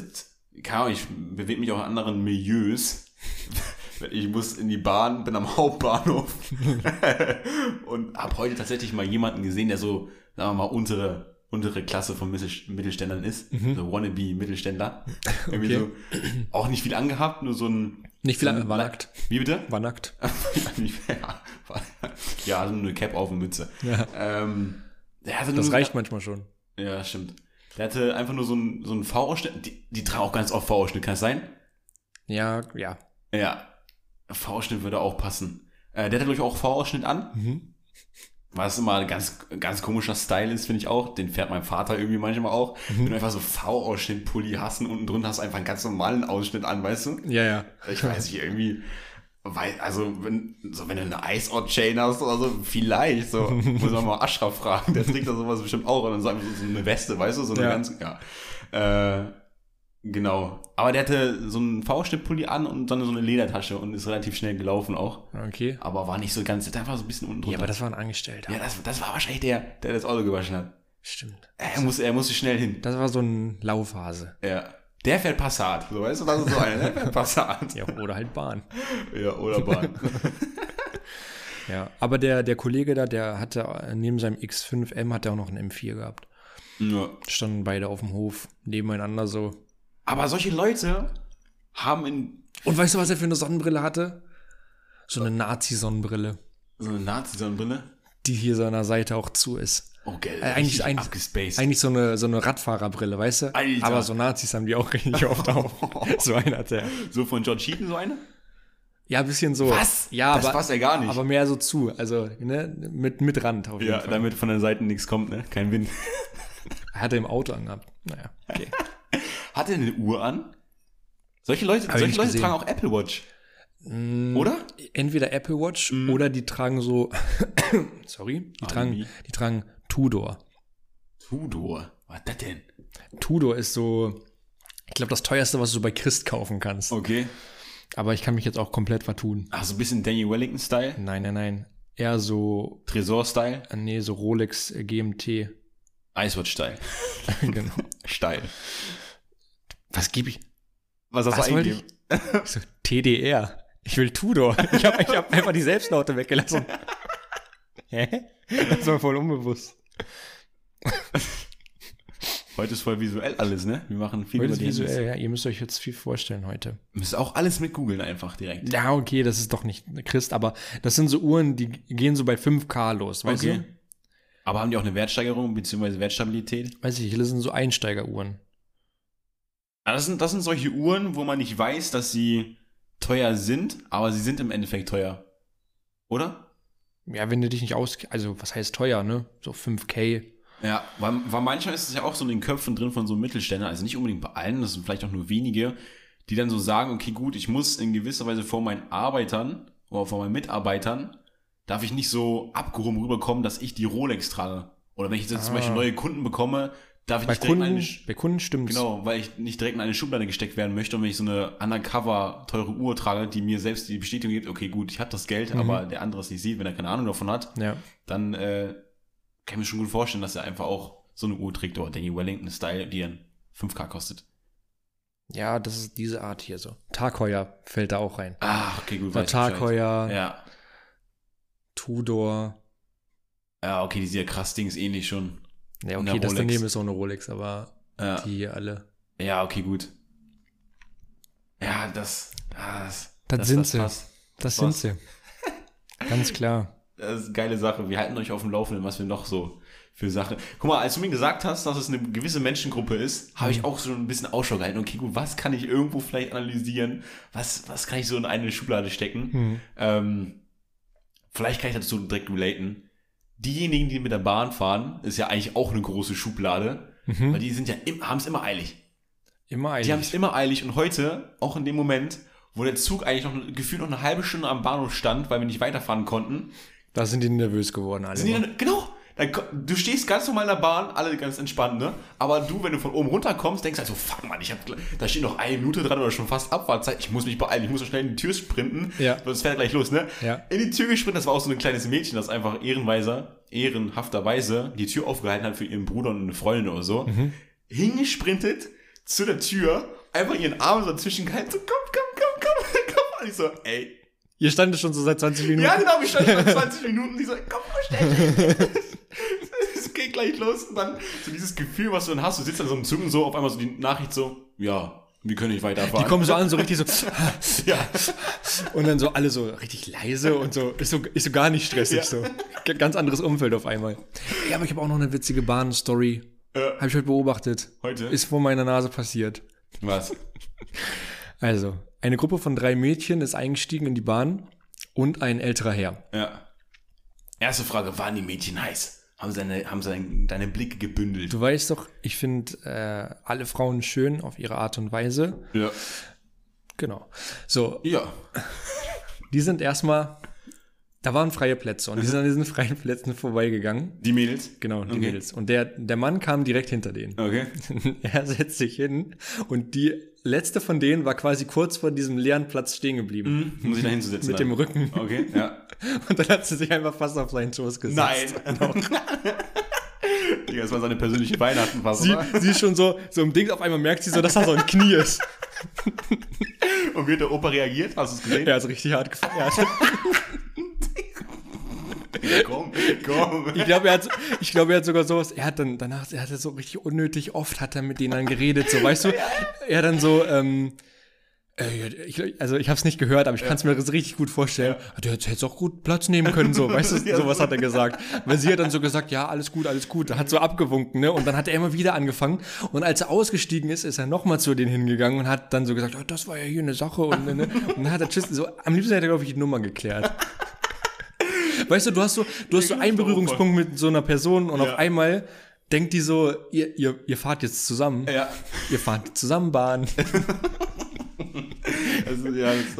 keine Ahnung, ich bewege mich auch in anderen Milieus. Ich muss in die Bahn, bin am Hauptbahnhof und habe heute tatsächlich mal jemanden gesehen, der so, sagen wir mal, untere, untere Klasse von Mittel- Mittelständlern ist. So Wannabe-Mittelständler. Irgendwie Okay. so, auch nicht viel angehabt, nur so ein... Nicht viel, so ein- war nackt. Wie bitte? War nackt. ja, ja, also nur eine Cap auf und Mütze. Ja. Ähm, Das nur, reicht manchmal schon. Ja, stimmt. Der hatte einfach nur so einen so einen V-Ausschnitt. Die, die tragen auch ganz oft V-Ausschnitt, kann es sein? Ja, ja. Ja. V-Ausschnitt würde auch passen. Äh, der hatte, glaube ich, auch V-Ausschnitt an. Mhm. Was immer ein ganz, ganz komischer Style ist, finde ich auch. Den fährt mein Vater irgendwie manchmal auch. Mhm. Wenn du einfach so V-Ausschnitt-Pulli hast und unten drunter hast du einfach einen ganz normalen Ausschnitt an, weißt du? Ja, ja. Ich weiß nicht, irgendwie, weil, also, wenn, so, wenn du eine Ice-Out-Chain hast oder so, vielleicht, so, muss man mal Ashraf fragen, der trägt da sowas bestimmt auch, und dann so, einfach so eine Weste, weißt du, so eine Ja. ganz, ja. Äh, Genau. Aber der hatte so einen V-Schnitt-Pulli an und dann so eine Ledertasche und ist relativ schnell gelaufen auch. Okay. Aber war nicht so ganz, der war so ein bisschen unten drunter. Ja, aber das war ein Angestellter. Ja, das, das war wahrscheinlich der, der das Auto gewaschen hat. Stimmt. Er, muss, er musste schnell hin. Das war so ein Laufhase. Ja. Der fährt Passat. So, weißt du, das ist so einer, der fährt Passat. Ja, oder halt Bahn. Ja, oder Bahn. Ja, aber der, der Kollege da, der hatte neben seinem X5M hat er auch noch einen M4 gehabt. ja. Standen beide auf dem Hof nebeneinander so. Aber solche Leute haben in Und weißt du, was er für eine Sonnenbrille hatte? So eine Nazi-Sonnenbrille, so eine Nazi-Sonnenbrille. die hier der Seite auch zu ist. Oh, gell. Äh, eigentlich- eigentlich-. Eigentlich so eine, so eine Radfahrerbrille, weißt du? Alter. Aber so Nazis haben die auch richtig oft auf. So einer hat der. so von George Heaton so eine? Ja, ein bisschen so. Was? Ja, Das aber, passt ja gar nicht. aber mehr so zu. Also, ne, mit, mit Rand auf jeden Ja, Fall. damit von der Seite nichts kommt, ne? Kein Wind. Er hatte im Auto angehabt. Naja, okay. Hat er eine Uhr an? Solche Leute, Hab solche Leute gesehen. tragen auch Apple Watch. Mm, Oder? Entweder Apple Watch oder die tragen so, sorry, die tragen, die tragen Tudor. Tudor. Was ist das denn? Tudor ist so, ich glaube, das teuerste, was du bei Christ kaufen kannst. Okay. Aber ich kann mich jetzt auch komplett vertun. Ach, so ein bisschen Daniel Wellington-Style. Nein, nein, nein. Eher so, Tresor-Style. äh, nee, so Rolex äh, GMT. Icewatch-Style. genau. Style. Was gebe ich? Was hast Was du eingegeben? Ich so, TDR. Ich will Tudor. Ich habe hab einfach die Selbstlaute weggelassen. Hä? Das war voll unbewusst. Heute ist voll visuell alles, ne? Wir machen viel Heute über ist visuell, ja. Ihr müsst euch jetzt viel vorstellen heute. Müsst auch alles mit googeln einfach direkt. Ja, okay, das ist doch nicht Christ, aber das sind so Uhren, die gehen so bei 5K los, weißt Okay. du? Aber haben die auch eine Wertsteigerung bzw. Wertstabilität? Weiß ich, das sind so Einsteigeruhren. Das sind, das sind solche Uhren, wo man nicht weiß, dass sie teuer sind, aber sie sind im Endeffekt teuer. Oder? Ja, wenn du dich nicht aus... Also, was heißt teuer, ne? So 5K. Ja, weil, weil manchmal ist es ja auch so in den Köpfen drin von so Mittelständern, also nicht unbedingt bei allen, das sind vielleicht auch nur wenige, die dann so sagen, okay, gut, ich muss in gewisser Weise vor meinen Arbeitern oder vor meinen Mitarbeitern, darf ich nicht so abgehoben rüberkommen, dass ich die Rolex trage. Oder wenn ich jetzt zum Ah. Beispiel neue Kunden bekomme, darf ich Bei nicht direkt Kunden, Sch- bei Kunden stimmt's. Genau, weil ich nicht direkt in eine Schublade gesteckt werden möchte und wenn ich so eine undercover teure Uhr trage, die mir selbst die Bestätigung gibt, okay, gut, ich habe das Geld, Mhm. aber der andere es nicht sieht, wenn er keine Ahnung davon hat, Ja. dann äh, kann ich mir schon gut vorstellen, dass er einfach auch so eine Uhr trägt oder Danny Wellington Style, die dann 5K kostet. Ja, das ist diese Art hier so. Tag Heuer fällt da auch rein. Ah, okay, gut. Der weiß ich Tag Bescheid. Heuer, Ja. Tudor. Ja, okay, die sieht ja krass Dings ähnlich schon. Ja, okay, das daneben ist auch eine Rolex, aber Ja, die hier alle. ja okay, gut. Ja, das, das, Das sind sie. passt. Das Was? sind sie. Ganz klar. Das ist eine geile Sache. Wir halten euch auf dem Laufenden, was wir noch so für Sachen. Guck mal, als du mir gesagt hast, dass es eine gewisse Menschengruppe ist, habe ich Mhm. auch so ein bisschen Ausschau gehalten. Okay, gut, was kann ich irgendwo vielleicht analysieren? Was, was kann ich so in eine Schublade stecken? Hm. Ähm, vielleicht kann ich dazu direkt relaten. Diejenigen, die mit der Bahn fahren, ist ja eigentlich auch eine große Schublade, Mhm. weil die sind ja im, haben es immer eilig. Immer Die haben es eilig. immer eilig und heute, auch in dem Moment, wo der Zug eigentlich noch gefühlt noch eine halbe Stunde am Bahnhof stand, weil wir nicht weiterfahren konnten, Da sind die nervös geworden alle. sind die dann, genau, dann, du stehst ganz normal in der Bahn, alle ganz entspannt, ne? Aber du, wenn du von oben runterkommst, denkst halt so, fuck man, ich hab, da steht noch eine Minute dran oder schon fast Abfahrtzeit, ich muss mich beeilen, ich muss so schnell in die Tür sprinten, Ja. sonst fährt er gleich los, ne? Ja. In die Tür gesprintet, das war auch so ein kleines Mädchen, das einfach ehrenweiser, ehrenhafterweise die Tür aufgehalten hat für ihren Bruder und eine Freundin oder so, Mhm. hingesprintet zu der Tür, einfach ihren Arm so dazwischen gehalten, so komm, komm, komm, komm, komm, und ich so, ey, Ihr standet schon so seit 20 Minuten. ja, genau, wir standen schon 20 Minuten, die so, komm, schnell. Es geht gleich los und dann so dieses Gefühl, was du dann hast, du sitzt an so einem Zug und so, auf einmal so die Nachricht so, ja, wir können nicht weiterfahren. Die kommen so an, so richtig so. ja, Und dann so alle so richtig leise und so. Ist so, ist so gar nicht stressig Ja. so. Ganz anderes Umfeld auf einmal. Ja, aber ich habe auch noch eine witzige Bahnstory. Ja. Habe ich heute beobachtet. Heute? Ist vor meiner Nase passiert. was? Also, eine Gruppe von drei Mädchen ist eingestiegen in die Bahn und ein älterer Herr. Ja. Erste Frage, waren die Mädchen heiß? Haben sie deine, haben sie deine, Blicke gebündelt? Du weißt doch, ich finde äh, alle Frauen schön auf ihre Art und Weise. Da waren freie Plätze und die sind an diesen freien Plätzen vorbeigegangen. Die Mädels? Genau, die Okay. Mädels. Und der, der Mann kam direkt hinter denen. Okay. er setzt sich hin und die letzte von denen war quasi kurz vor diesem leeren Platz stehen geblieben. Muss ich da hinzusetzen? Mit dann? dem Rücken. Okay, ja. Und dann hat sie sich einfach fast auf seinen Schoß gesetzt. Nein. Digga, das war seine persönliche Weihnachten fast, Sie, sie ist schon so, so im Ding, auf einmal merkt sie so, dass da so ein Knie ist. Und wie hat der Opa reagiert? Hast du es gesehen? Er hat richtig hart gefeiert. Ja, komm, komm. Ich glaube, er hat, ich glaube, er hat sogar sowas, er hat dann danach, er hat so richtig unnötig oft hat er mit denen dann geredet, so, weißt du? Er dann so, ähm, äh, ich, also ich habe es nicht gehört, aber ich kann es mir richtig gut vorstellen. Der hätte jetzt auch gut Platz nehmen können, so, weißt du? Ja, Sowas so. hat er gesagt. Weil sie hat dann so gesagt, ja, alles gut, alles gut. Hat so abgewunken, ne? Und dann hat er immer wieder angefangen. Und als er ausgestiegen ist, ist er nochmal zu denen hingegangen und hat dann so gesagt, oh, das war ja hier eine Sache. Und, ne? und dann hat er tschüss, so, am liebsten hätte er, glaube ich, die Nummer geklärt. Weißt du, du hast so, du hast so einen Berührungspunkt mit so einer Person und Ja. auf einmal denkt die so, ihr, ihr, ihr fahrt jetzt zusammen. Ja. Ihr fahrt zusammen Bahn. Also, ja, das,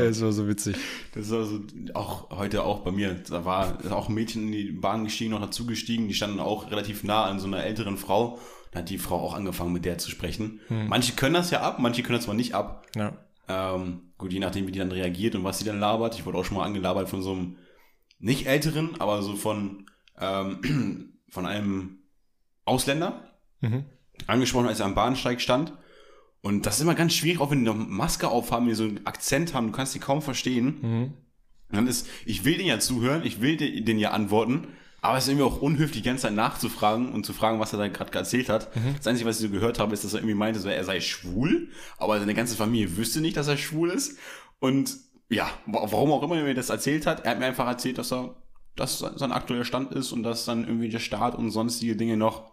äh, Das war so witzig. Das ist also auch heute auch bei mir. Da war auch ein Mädchen in die Bahn gestiegen, noch dazu gestiegen. Die standen auch relativ nah an so einer älteren Frau. Da hat die Frau auch angefangen, mit der zu sprechen. Manche können das ja ab, manche können das mal nicht ab. Ja. Ähm, gut, je nachdem, wie die dann reagiert und was sie dann labert. Ich wurde auch schon mal angelabert von so einem, nicht älteren, aber so von, ähm, von einem Ausländer. Mhm. Angesprochen, als er am Bahnsteig stand. Und das ist immer ganz schwierig, auch wenn die noch Maske aufhaben, die so einen Akzent haben, du kannst die kaum verstehen. Mhm. Dann ist, ich will den ja zuhören, ich will den den ja antworten, aber es ist irgendwie auch unhöflich, die ganze Zeit nachzufragen und zu fragen, was er da gerade erzählt hat. Mhm. Das Einzige, was ich so gehört habe, ist, dass er irgendwie meinte, so, er sei schwul, aber seine ganze Familie wüsste nicht, dass er schwul ist. Und ja, wa- warum auch immer er mir das erzählt hat, er hat mir einfach erzählt, dass er, dass sein aktueller Stand ist und dass dann irgendwie der Staat und sonstige Dinge noch.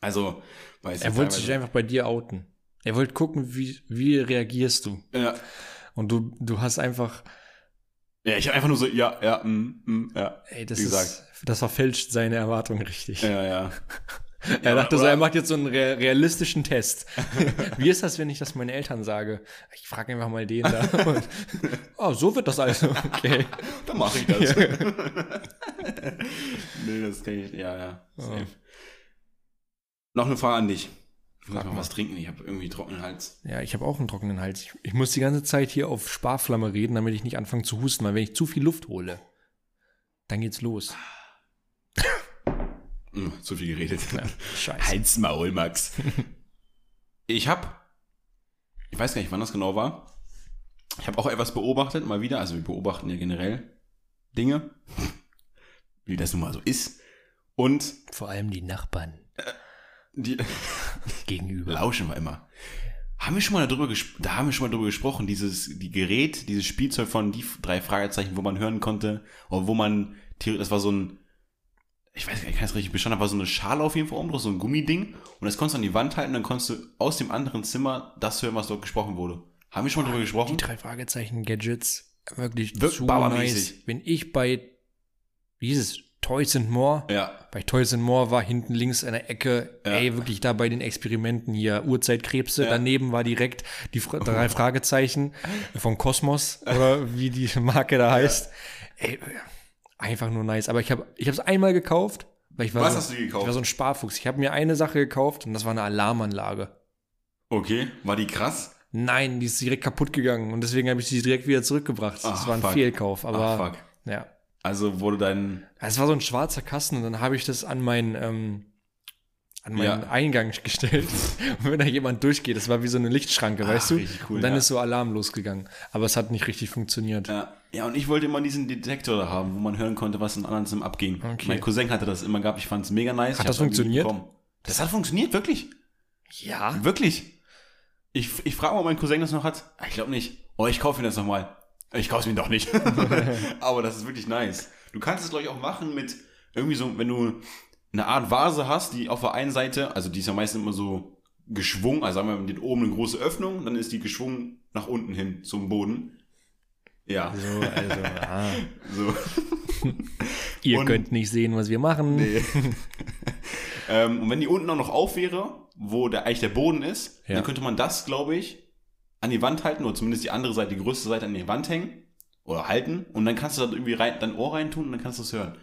Also, weiß Er wollte sich einfach bei dir outen. Er wollte gucken, wie, wie reagierst du. Ja, Und du, du hast einfach, ja ich habe einfach nur so, ja, ja, mm, mm, ja. ey, das Wie ist, gesagt. das verfälscht seine Erwartungen richtig. Ja, ja. Er dachte so, er macht jetzt so einen rea- realistischen Test. Wie ist das, wenn ich das meinen Eltern sage? Ich frage einfach mal den da. Und, oh, so wird das also. Okay. Dann mache ich das. nee, das kann ich, ja, ja. Safe. Noch eine Frage an dich. Ich muss mal mal. was trinken, ich habe irgendwie trockenen Hals. Ja, ich habe auch einen trockenen Hals. Ich, ich muss die ganze Zeit hier auf Sparflamme reden, damit ich nicht anfange zu husten, weil wenn ich zu viel Luft hole, dann geht's los. Hm, zu viel geredet. Scheiße. Halt's Maul, Max. ich habe, ich weiß gar nicht, wann das genau war. Ich habe auch etwas beobachtet, mal wieder. Also wir beobachten ja generell Dinge, wie das nun mal so ist. Und Vor allem die Nachbarn die gegenüber. lauschen wir immer. Haben wir schon mal darüber gesprochen, da haben wir schon mal darüber gesprochen, dieses, die Gerät, dieses Spielzeug von die drei Fragezeichen, wo man hören konnte, oder wo man, theoretisch- das war so ein, ich weiß gar nicht, ich kann es richtig beschreiben, war so eine Schale auf jeden Fall oben drauf, so ein Gummiding, und das konntest du an die Wand halten, dann konntest du aus dem anderen Zimmer das hören, was dort gesprochen wurde. Haben wir schon mal darüber Die gesprochen? drei Fragezeichen Gadgets, wirklich Wirkt zu nice. Wenn ich bei, wie hieß es, Toys and More, Ja, bei Toys and More war hinten links in der Ecke, Ja. ey, wirklich da bei den Experimenten hier, Urzeitkrebse, Ja. daneben war direkt die Fra drei Fragezeichen von Kosmos oder wie die Marke da heißt. Ey, einfach nur nice. Aber ich habe ich es einmal gekauft, weil ich war, Was so, hast du gekauft? ich war so ein Sparfuchs. Ich habe mir eine Sache gekauft und das war eine Alarmanlage. okay, war die krass? Nein, die ist direkt kaputt gegangen und deswegen habe ich sie direkt wieder zurückgebracht. das Ach, war ein fuck. Fehlkauf, aber Ach, fuck. ja. Also wurde dein, Es war so ein schwarzer Kasten und dann habe ich das an meinen, ähm, an meinen Ja. Eingang gestellt. und wenn da jemand durchgeht, das war wie so eine Lichtschranke, weißt du? richtig cool, und dann ja. ist so Alarm losgegangen. Aber es hat nicht richtig funktioniert. Ja, ja, und ich wollte immer diesen Detektor da haben, wo man hören konnte, was in anderen Zimmern abging. Okay. Mein Cousin hatte das immer gehabt, ich fand es mega nice. Hat Ich das funktioniert? Das hat funktioniert, wirklich. Ja. Wirklich. Ich, ich frage mal, ob mein Cousin das noch hat. Ich glaube nicht. Oh, ich kaufe ihn das nochmal. Ich kaufe es mir doch nicht. Aber das ist wirklich nice. Du kannst es, glaube ich, auch machen mit irgendwie so, wenn du eine Art Vase hast, die auf der einen Seite, also die ist ja meistens immer so geschwungen, also haben wir mit oben eine große Öffnung, dann ist die geschwungen nach unten hin zum Boden. Ja, So, also, ah. so. Ihr Und- könnt nicht sehen, was wir machen. Nee. ähm, und wenn die unten auch noch auf wäre, wo der, eigentlich der Boden ist, Ja. dann könnte man das, glaube ich, an die Wand halten oder zumindest die andere Seite, die größte Seite an die Wand hängen. oder halten und dann kannst du da irgendwie rein, dein Ohr reintun und dann kannst du es hören.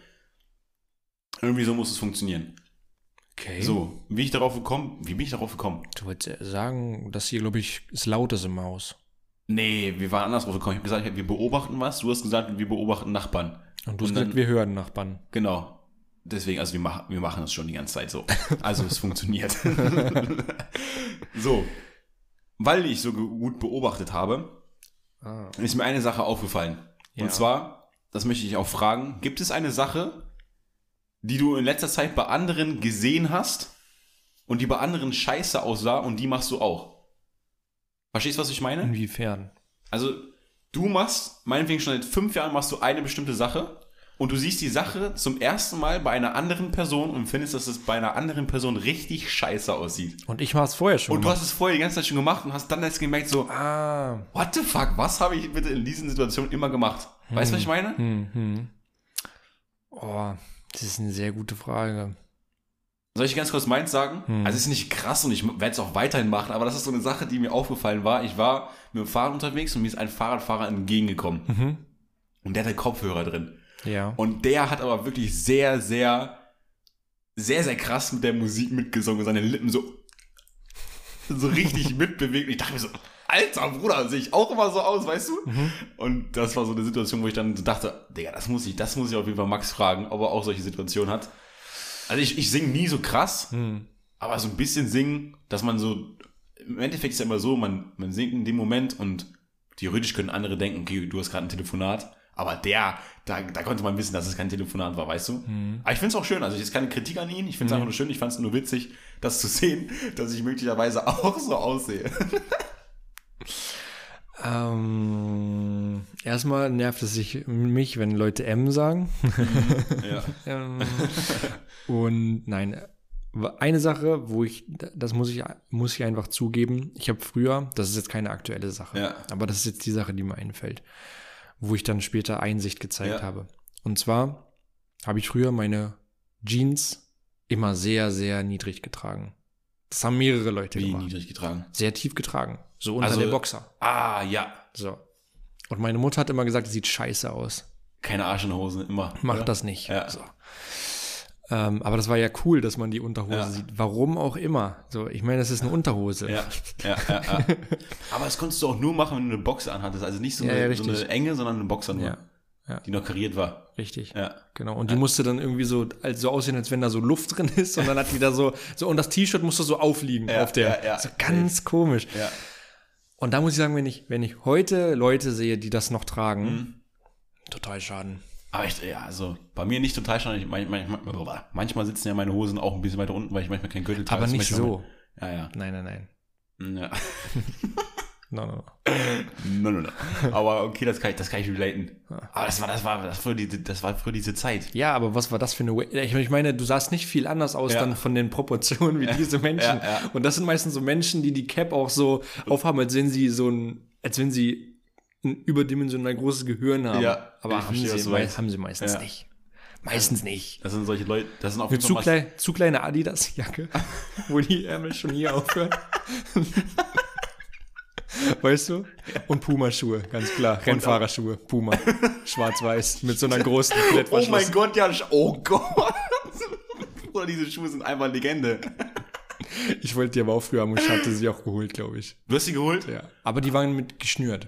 Irgendwie so muss es funktionieren. Okay. So, wie ich darauf gekommen, wie bin ich darauf gekommen? Du wolltest sagen, dass hier, glaube ich, es laut ist im Haus. Nee, wir waren anders drauf gekommen. Ich habe gesagt, wir beobachten was. Du hast gesagt, wir beobachten Nachbarn. Und du hast dann- gesagt, wir hören Nachbarn. Genau. Deswegen, also wir, machen wir machen das schon die ganze Zeit so. Also es funktioniert. so. Weil ich so gut beobachtet habe, Ah. ist mir eine Sache aufgefallen. Ja. Und zwar, das möchte ich auch fragen, gibt es eine Sache, die du in letzter Zeit bei anderen gesehen hast und die bei anderen scheiße aussah und die machst du auch? Verstehst du, was ich meine? Inwiefern? Also, du machst, meinetwegen schon seit fünf Jahren machst du eine bestimmte Sache und du siehst die Sache zum ersten Mal bei einer anderen Person und findest, dass es bei einer anderen Person richtig scheiße aussieht. Und ich war es vorher schon. Und du hast es vorher die ganze Zeit schon gemacht und hast dann jetzt gemerkt, so, ah. what the fuck, was habe ich bitte in diesen Situationen immer gemacht? Weißt du, was ich meine? Hm, hm. Oh, das ist eine sehr gute Frage. Soll ich ganz kurz meins sagen? Hm. Also es ist nicht krass und ich werde es auch weiterhin machen, aber das ist so eine Sache, die mir aufgefallen war. Ich war mit dem Fahrrad unterwegs und mir ist ein Fahrradfahrer entgegengekommen. Mhm. Und der hatte Kopfhörer drin. Ja. Und der hat aber wirklich sehr, sehr, sehr, sehr krass mit der Musik mitgesungen und seine Lippen so, so richtig mitbewegt. Ich dachte mir so, alter Bruder, sehe ich auch immer so aus, weißt du? Und das war so eine Situation, wo ich dann so dachte, Digga, das muss ich, das muss ich auf jeden Fall Max fragen, ob er auch solche Situationen hat. Also ich, ich singe nie so krass, Hm. aber so ein bisschen singen, dass man so, im Endeffekt ist ja immer so, man, man singt in dem Moment und theoretisch können andere denken, okay, du hast gerade ein Telefonat, aber der, da, da konnte man wissen, dass es kein Telefonat war, weißt du? Aber ich finde es auch schön, also es ist keine Kritik an ihn, ich finde es einfach nur schön, ich fand es nur witzig, das zu sehen, dass ich möglicherweise auch so aussehe. Ähm, erstmal nervt es sich mich, wenn Leute M sagen. ja. Ähm, und nein, eine Sache, wo ich, das muss ich, muss ich einfach zugeben, ich habe früher, das ist jetzt keine aktuelle Sache, Ja. aber das ist jetzt die Sache, die mir einfällt, wo ich dann später Einsicht gezeigt Ja. habe. Und zwar habe ich früher meine Jeans immer sehr, sehr niedrig getragen. Das haben mehrere Leute Wie gemacht. niedrig getragen. Sehr tief getragen. So unter Also- der Boxer. Ah, ja. So. Und meine Mutter hat immer gesagt, das sieht scheiße aus. Keine Arsch in der Hose, immer. Mach das nicht. Ja. So. Ähm, aber das war ja cool, dass man die Unterhose Ja. sieht. Warum auch immer. So, ich meine, das ist eine Unterhose. Ja, ja, ja, ja. Aber das konntest du auch nur machen, wenn du eine Boxer anhattest. Also nicht so eine, so eine enge, sondern eine Boxer nur. Ja. Die noch kariert war. Richtig. Ja. Genau. Und die musste dann irgendwie so, also so aussehen, als wenn da so Luft drin ist. Und dann hat die da so, so und das T-Shirt musste so aufliegen auf der. ja, ja. So ganz komisch. Ja. Und da muss ich sagen, wenn ich, wenn ich heute Leute sehe, die das noch tragen, Mhm. total schaden. Aber ich, ja, also bei mir nicht total schon. Ich, manchmal, manchmal, manchmal sitzen ja meine Hosen auch ein bisschen weiter unten, weil ich manchmal keinen Gürtel trage. Aber nicht so. Ja, ja. Nein, nein, nein. ja. No, no, no. no, no, no. Aber okay, das kann ich, das kann ich relaten. Aber das war, das war, das war, die, das war früher diese Zeit. Ja, aber was war das für eine. Ich meine, du sahst nicht viel anders aus Ja. dann von den Proportionen wie diese Menschen. Ja, ja. Und das sind meistens so Menschen, die die Cap auch so aufhaben, als wenn sie so ein, als wenn sie ein überdimensional großes Gehirn haben. Ja, aber haben verstehe, was sie, du mei haben sie meistens Ja. nicht. Meistens nicht. Das sind solche Leute, das sind auch Eine zu, klein, zu kleine Adidas-Jacke, wo die Ärmel schon hier aufhören. Weißt du? Und Puma-Schuhe, ganz klar. Rennfahrerschuhe, Puma. Schwarz-weiß, mit so einer großen Oh Klettverschluss. mein Gott, ja, oh Gott. Oder diese Schuhe sind einfach Legende. Ich wollte die aber auch früher haben und ich hatte sie auch geholt, glaube ich. Du hast sie geholt? Ja. Aber die waren mit geschnürt.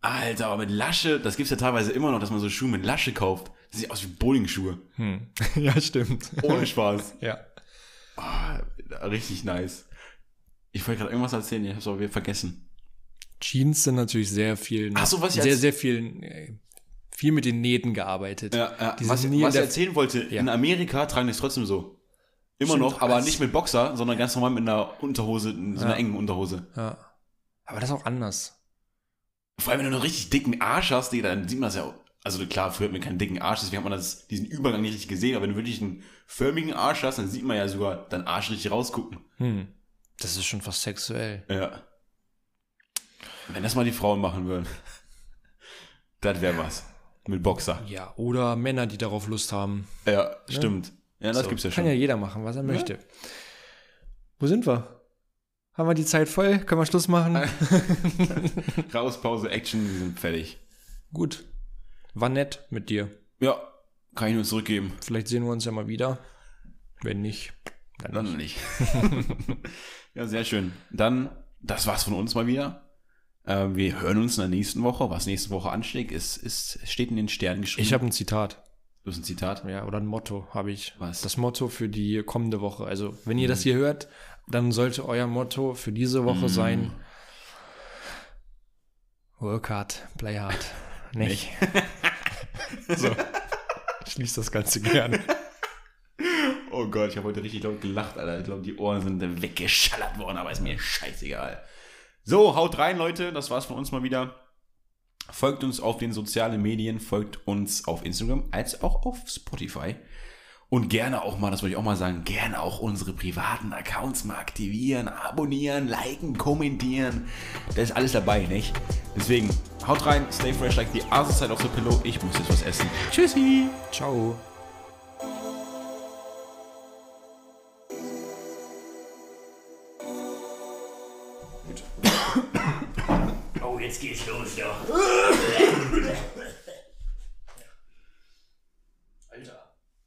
Alter, aber mit Lasche, das gibt's ja teilweise immer noch, dass man so Schuhe mit Lasche kauft. Das sieht aus wie Bowlingschuhe. Hm. ja, stimmt. Ohne Spaß. Ja. Ah, richtig nice. Ich wollte gerade irgendwas erzählen, ich hab's aber wieder vergessen. Jeans sind natürlich sehr viel, Ach so, was ich sehr, sehr viel, äh, viel mit den Nähten gearbeitet. Ja, ja. Was, was ich erzählen wollte, Ja. in Amerika tragen die es trotzdem so. Immer Stimmt, noch, aber nicht mit Boxer, sondern ganz normal mit einer Unterhose, so einer engen Unterhose. ja. Aber das ist auch anders. Vor allem, wenn du einen richtig dicken Arsch hast, Digga, dann sieht man das ja auch. Also klar, früher hat man keinen dicken Arsch, deswegen hat man das, diesen Übergang nicht richtig gesehen, aber wenn du wirklich einen förmigen Arsch hast, dann sieht man ja sogar deinen Arsch richtig rausgucken. Hm. Das ist schon fast sexuell. Ja. Wenn das mal die Frauen machen würden. das wäre was. Mit Boxer. Ja, oder Männer, die darauf Lust haben. Ja, stimmt. Ja, das So, gibt's ja Kann schon. ja jeder machen, was er möchte. Wo sind wir? Haben wir die Zeit voll? Können wir Schluss machen? Raus, Pause, Action, wir sind fertig. Gut. War nett mit dir. Ja, kann ich nur zurückgeben. Vielleicht sehen wir uns ja mal wieder. Wenn nicht, dann Dann nicht. ja, sehr schön. Dann, das war's von uns mal wieder. Äh, wir hören uns in der nächsten Woche. Was nächste Woche ansteht, ist, ist, steht in den Sternen geschrieben. Ich habe ein Zitat. das ist ein Zitat. Ja, oder ein Motto habe ich. Was? Das Motto für die kommende Woche. Also, wenn ihr das hier hört, dann sollte euer Motto für diese Woche sein: Work hard, play hard. Nicht. so. Schließt das Ganze gerne. Oh Gott, ich habe heute richtig laut gelacht, Alter. Ich glaube, die Ohren sind weggeschallert worden, aber ist mir scheißegal. So, haut rein, Leute. Das war's von uns mal wieder. Folgt uns auf den sozialen Medien, folgt uns auf Instagram als auch auf Spotify. Und gerne auch mal, das wollte ich auch mal sagen, gerne auch unsere privaten Accounts mal aktivieren, abonnieren, liken, kommentieren. Da ist alles dabei, nicht? Deswegen, haut rein, stay fresh like the other side of the pillow. Ich muss jetzt was essen. Tschüssi! Ciao. Oh, jetzt geht's los, doch.